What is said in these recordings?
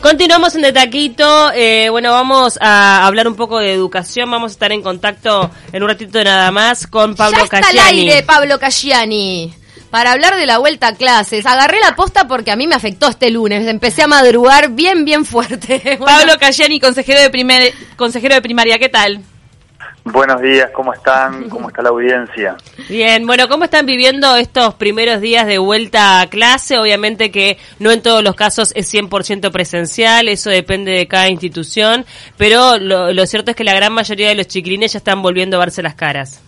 Continuamos en De Taquito. Eh, bueno, vamos a hablar un poco de educación. Vamos a estar en contacto en un ratito nada más con Pablo ya está al aire, Pablo Casciani. Para hablar de la vuelta a clases. Agarré la posta porque a mí me afectó este lunes. Empecé a madrugar bien, bien fuerte. Pablo Casciani, consejero de, primer, consejero de primaria. ¿Qué tal? Buenos días, ¿cómo están? ¿Cómo está la audiencia? Bien, bueno, ¿cómo están viviendo estos primeros días de vuelta a clase? Obviamente que no en todos los casos es 100% presencial, eso depende de cada institución, pero lo, cierto es que la gran mayoría de los chiquilines ya están volviendo a verse las caras.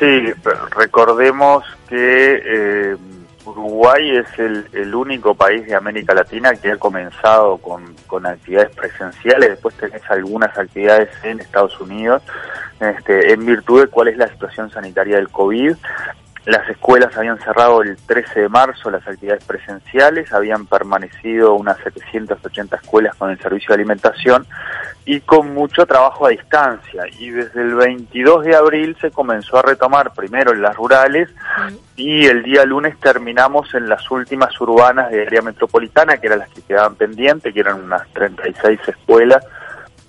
Sí, recordemos que eh, Uruguay es el, único país de América Latina que ha comenzado con, con actividades presenciales, después tenés algunas actividades en Estados Unidos, este, en virtud de cuál es la situación sanitaria del COVID. Las escuelas habían cerrado el 13 de marzo las actividades presenciales, habían permanecido unas 780 escuelas con el servicio de alimentación y con mucho trabajo a distancia. Y desde el 22 de abril se comenzó a retomar primero en las rurales y el día lunes terminamos en las últimas urbanas de área metropolitana, que eran las que quedaban pendientes, que eran unas 36 escuelas,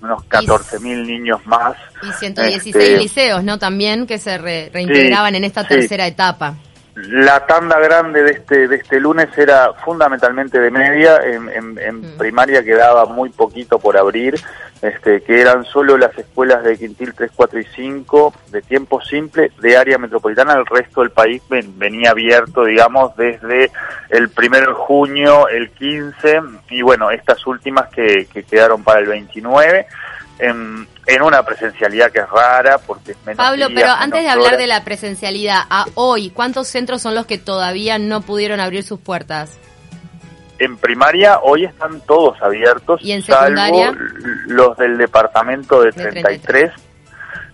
unos 14.000 niños más. Y 116 este, liceos, ¿no? También que se reintegraban en esta tercera etapa. La tanda grande de este de este lunes era fundamentalmente de media, en, en, mm. primaria quedaba muy poquito por abrir, este, que eran solo las escuelas de Quintil 3, 4 y 5 de tiempo simple de área metropolitana, el resto del país venía abierto, digamos, desde el 1 de junio, el 15 y bueno, estas últimas que, que quedaron para el 29 en, en una presencialidad que es rara porque es menos Pablo, pero antes de hablar de la presencialidad, a hoy, ¿cuántos centros son los que todavía no pudieron abrir sus puertas? En primaria hoy están todos abiertos, ¿Y en secundaria? salvo los del departamento de, 33.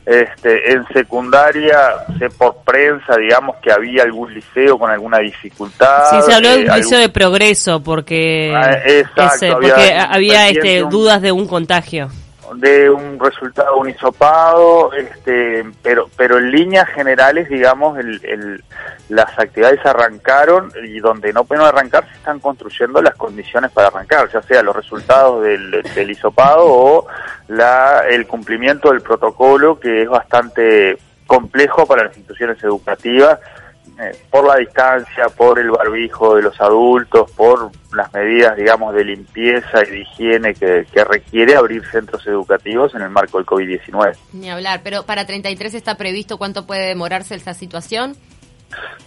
Este, en secundaria, sé por prensa, digamos, que había algún liceo con alguna dificultad. Sí, se habló de un eh, liceo de progreso porque, ah, exacto, había, había este, dudas de un contagio de un resultado unisopado, este, pero, pero en líneas generales, digamos, el, las actividades arrancaron y donde no pueden arrancar se están construyendo las condiciones para arrancar, ya sea los resultados del, del hisopado o la, el cumplimiento del protocolo que es bastante complejo para las instituciones educativas eh, por la distancia, por el barbijo de los adultos, por las medidas, digamos, de limpieza y de higiene que, que requiere abrir centros educativos en el marco del COVID-19. Ni hablar, pero para 33 está previsto cuánto puede demorarse esta situación.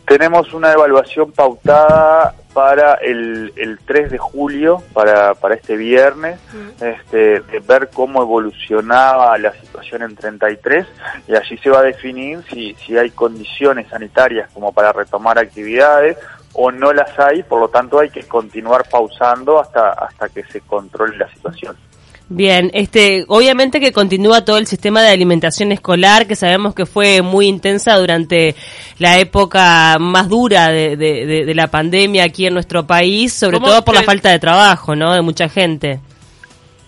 Tenemos una evaluación pautada para el, el 3 de julio, para, para este viernes, este, de ver cómo evolucionaba la situación en 33 y allí se va a definir si, si hay condiciones sanitarias como para retomar actividades o no las hay, por lo tanto hay que continuar pausando hasta, hasta que se controle la situación. Bien, este, obviamente que continúa todo el sistema de alimentación escolar, que sabemos que fue muy intensa durante la época más dura de, de, la pandemia aquí en nuestro país, sobre todo por la falta de trabajo, ¿no? De mucha gente.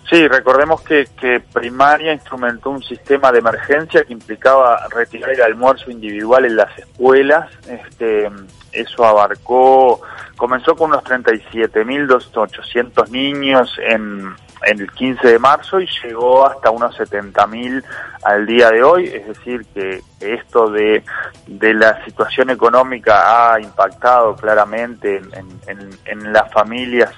Sí, recordemos que, que primaria instrumentó un sistema de emergencia que implicaba retirar el almuerzo individual en las escuelas. Este, eso abarcó, comenzó con unos 37.800 niños en en el 15 de marzo y llegó hasta unos 70.000 al día de hoy, es decir, que esto de, de la situación económica ha impactado claramente en, en, las familias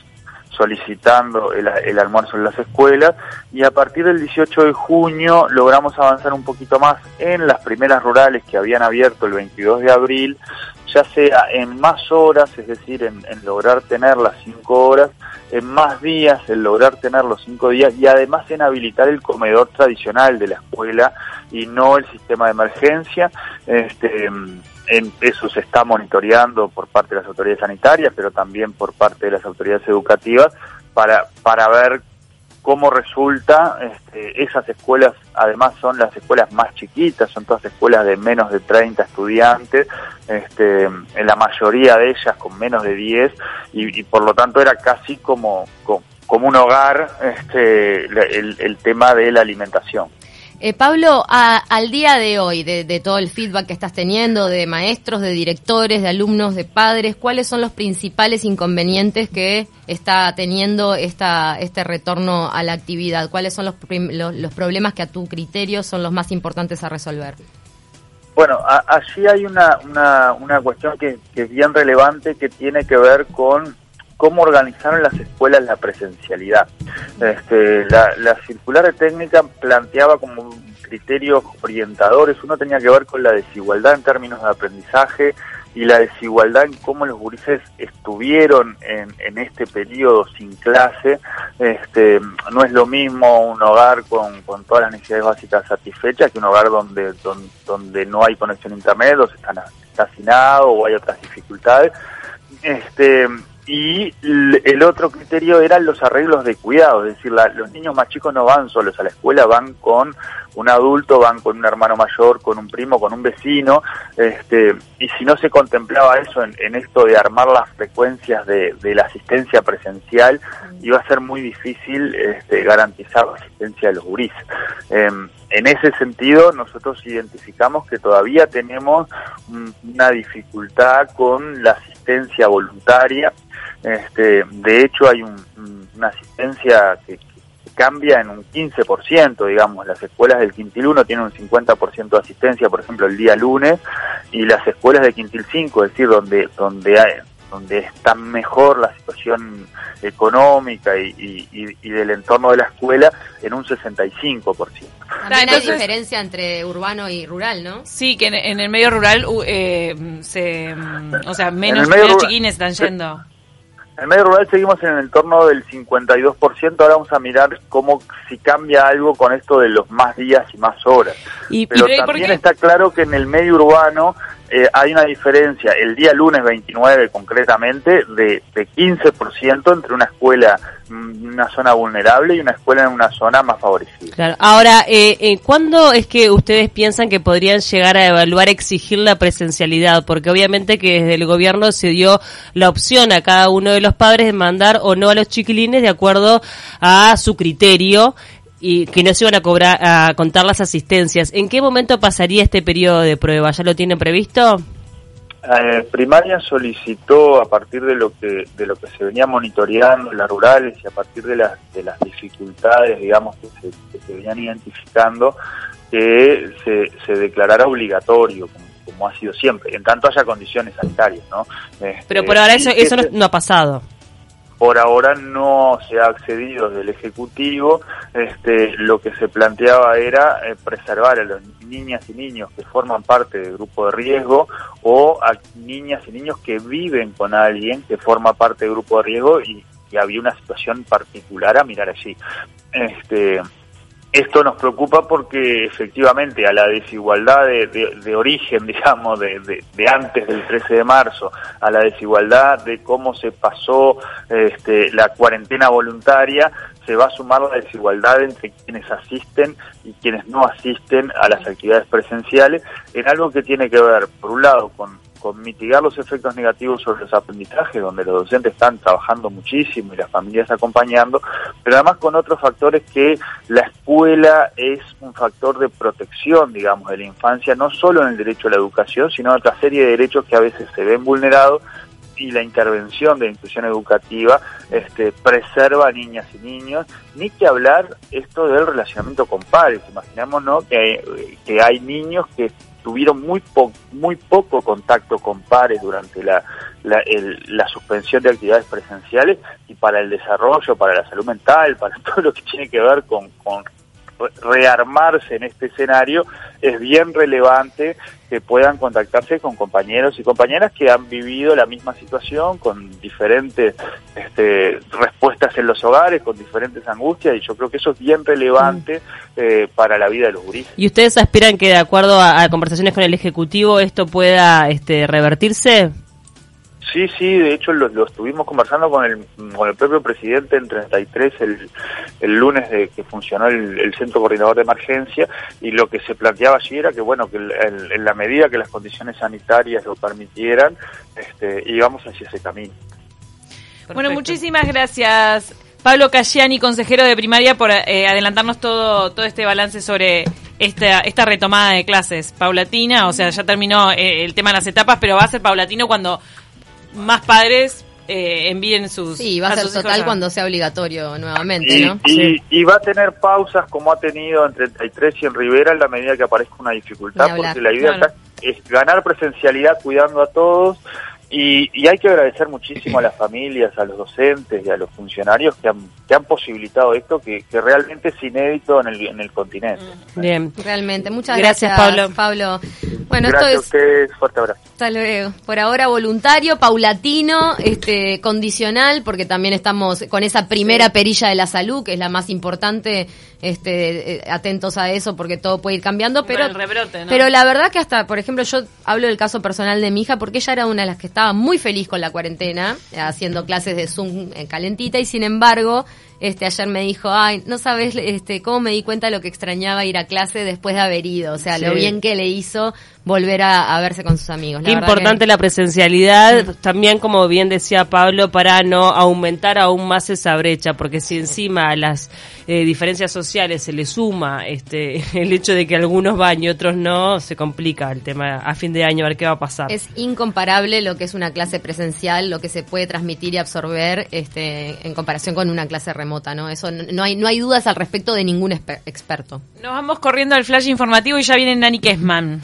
solicitando el, el, almuerzo en las escuelas y a partir del 18 de junio logramos avanzar un poquito más en las primeras rurales que habían abierto el 22 de abril, ya sea en más horas, es decir, en, en lograr tener las 5 horas, en más días, el lograr tener los cinco días y además en habilitar el comedor tradicional de la escuela y no el sistema de emergencia. Este, en eso se está monitoreando por parte de las autoridades sanitarias, pero también por parte de las autoridades educativas para, para ver cómo resulta, este, esas escuelas además son las escuelas más chiquitas, son todas escuelas de menos de 30 estudiantes, este, en la mayoría de ellas con menos de 10 y, por lo tanto era casi como, como, un hogar este, el, el tema de la alimentación. Eh, Pablo, al día de hoy, de, todo el feedback que estás teniendo de maestros, de directores, de alumnos, de padres, ¿cuáles son los principales inconvenientes que está teniendo esta, este retorno a la actividad? ¿Cuáles son los, los, problemas que a tu criterio son los más importantes a resolver? Bueno, allí hay una, una, una cuestión que, que es bien relevante que tiene que ver con cómo organizaron las escuelas la presencialidad. Este, la, circular de técnica planteaba como criterios orientadores, uno tenía que ver con la desigualdad en términos de aprendizaje y la desigualdad en cómo los gurises estuvieron en, en este periodo sin clase. Este, no es lo mismo un hogar con, con todas las necesidades básicas satisfechas que un hogar donde, donde, no hay conexión a internet, o se está, está hacinado o hay otras dificultades. Este, y el otro criterio eran los arreglos de cuidado, es decir, los niños más chicos no van solos a la escuela, van con un adulto, van con un hermano mayor, con un primo, con un vecino, este, y si no se contemplaba eso en, esto de armar las frecuencias de, la asistencia presencial, iba a ser muy difícil este, garantizar la asistencia de los gurises. Em, en ese sentido, nosotros identificamos que todavía tenemos una dificultad con la asistencia voluntaria, este, de hecho, hay una asistencia que, cambia en un 15%, digamos. Las escuelas del Quintil 1 tienen un 50% de asistencia, por ejemplo, el día lunes, y las escuelas de Quintil 5, es decir, donde, donde hay, donde está mejor la situación económica y, del entorno de la escuela en un 65%. También hay diferencia entre urbano y rural, ¿no? Sí, que en, el medio rural eh, se, o sea, menos, menos chiquines están yendo. En el medio rural seguimos en el entorno del 52%, ahora vamos a mirar cómo si cambia algo con esto de los más días y más horas. Pero también está claro que en el medio urbano eh, hay una diferencia, el día lunes 29 concretamente, de, de 15% entre una escuela en una zona vulnerable y una escuela en una zona más favorecida. Ahora, eh, eh, ¿cuándo es que ustedes piensan que podrían llegar a evaluar, exigir la presencialidad? Porque obviamente que desde el gobierno se dio la opción a cada uno de los padres de mandar o no a los chiquilines de acuerdo a su criterio y que no se iban a cobrar a contar las asistencias. ¿En qué momento pasaría este periodo de prueba? ¿Ya lo tienen previsto? Eh, primaria solicitó a partir de lo que de lo que se venía monitoreando en las rurales y a partir de las de las dificultades digamos que se, venían identificando que se, se declarara obligatorio como, ha sido siempre en tanto haya condiciones sanitarias no pero por ahora eso eso no ha pasado por ahora no se ha accedido del Ejecutivo. Este, lo que se planteaba era eh, preservar a las niñas y niños que forman parte del grupo de riesgo o a niñas y niños que viven con alguien que forma parte del grupo de riesgo y, y había una situación particular a mirar allí. Este, esto nos preocupa porque efectivamente a la desigualdad de, origen, digamos, de, antes del 13 de marzo, a la desigualdad de cómo se pasó este, la cuarentena voluntaria, se va a sumar la desigualdad entre quienes asisten y quienes no asisten a las actividades presenciales en algo que tiene que ver, por un lado, con con mitigar los efectos negativos sobre los aprendizajes, donde los docentes están trabajando muchísimo y las familias acompañando, pero además con otros factores que la escuela es un factor de protección, digamos, de la infancia, no solo en el derecho a la educación, sino en otra serie de derechos que a veces se ven vulnerados y la intervención de la institución educativa este, preserva a niñas y niños, ni que hablar esto del relacionamiento con padres. Imaginemos que, que hay niños que tuvieron muy, muy poco contacto con pares durante la, la, suspensión de actividades presenciales y para el desarrollo, para la salud mental, para todo lo que tiene que ver con, con rearmarse en este escenario, es bien relevante que puedan contactarse con compañeros y compañeras que han vivido la misma situación con diferentes este, respuestas en los hogares, con diferentes angustias, y yo creo que eso es bien relevante mm. eh, para la vida de los gurises. ¿Y ustedes aspiran que, de acuerdo a, a, conversaciones con el Ejecutivo, esto pueda este, revertirse? Sí, sí, de hecho lo, estuvimos conversando con el, con el propio presidente en 33 el, el lunes de que funcionó el, Centro Coordinador de Emergencia y lo que se planteaba allí era que, bueno, que en la medida que las condiciones sanitarias lo permitieran, este, íbamos hacia ese camino. Bueno, muchísimas gracias. Pablo Casciani, consejero de primaria, por eh, adelantarnos todo, todo este balance sobre esta, esta retomada de clases paulatina, o sea, ya terminó eh, el tema de las etapas, pero va a ser paulatino cuando más padres eh, envíen sus. Sí, va a, ser total cuando sea obligatorio nuevamente, y, ¿no? Y, va a tener pausas como ha tenido en 33 y en Rivera en la medida que aparezca una dificultad, porque la idea es ganar presencialidad cuidando a todos y, y, hay que agradecer muchísimo a las familias, a los docentes y a los funcionarios que han, que han posibilitado esto, que, que realmente es inédito en el, en el continente. Bien. Realmente. Muchas gracias, Pablo. Pablo. Bueno, gracias esto es, a ustedes. Fuerte abrazo. Hasta luego. Por ahora voluntario, paulatino, este, condicional, porque también estamos con esa primera perilla de la salud, que es la más importante este, eh, atentos a eso porque todo puede ir cambiando, pero, pero la verdad que hasta, por ejemplo, yo hablo del caso personal de mi hija porque ella era una de las que estaba muy feliz con la cuarentena, haciendo clases de Zoom en calentita y sin embargo este ayer me dijo, ay, no sabes este cómo me di cuenta de lo que extrañaba ir a clase después de haber ido, o sea, lo bien que le hizo volver a, verse con sus amigos. Qué importante la presencialidad, también como bien decía Pablo, para no aumentar aún más esa brecha, porque si encima a las eh, diferencias sociales se le suma este el hecho de que algunos van y otros no, se complica el tema a fin de año, a ver qué va a pasar. Es incomparable lo que es una clase presencial, lo que se puede transmitir y absorber este en comparación con una clase remota. ¿No? Eso no hay, no hay dudas al respecto de ningún experto. Nos vamos corriendo al flash informativo y ya viene Nani Kessman.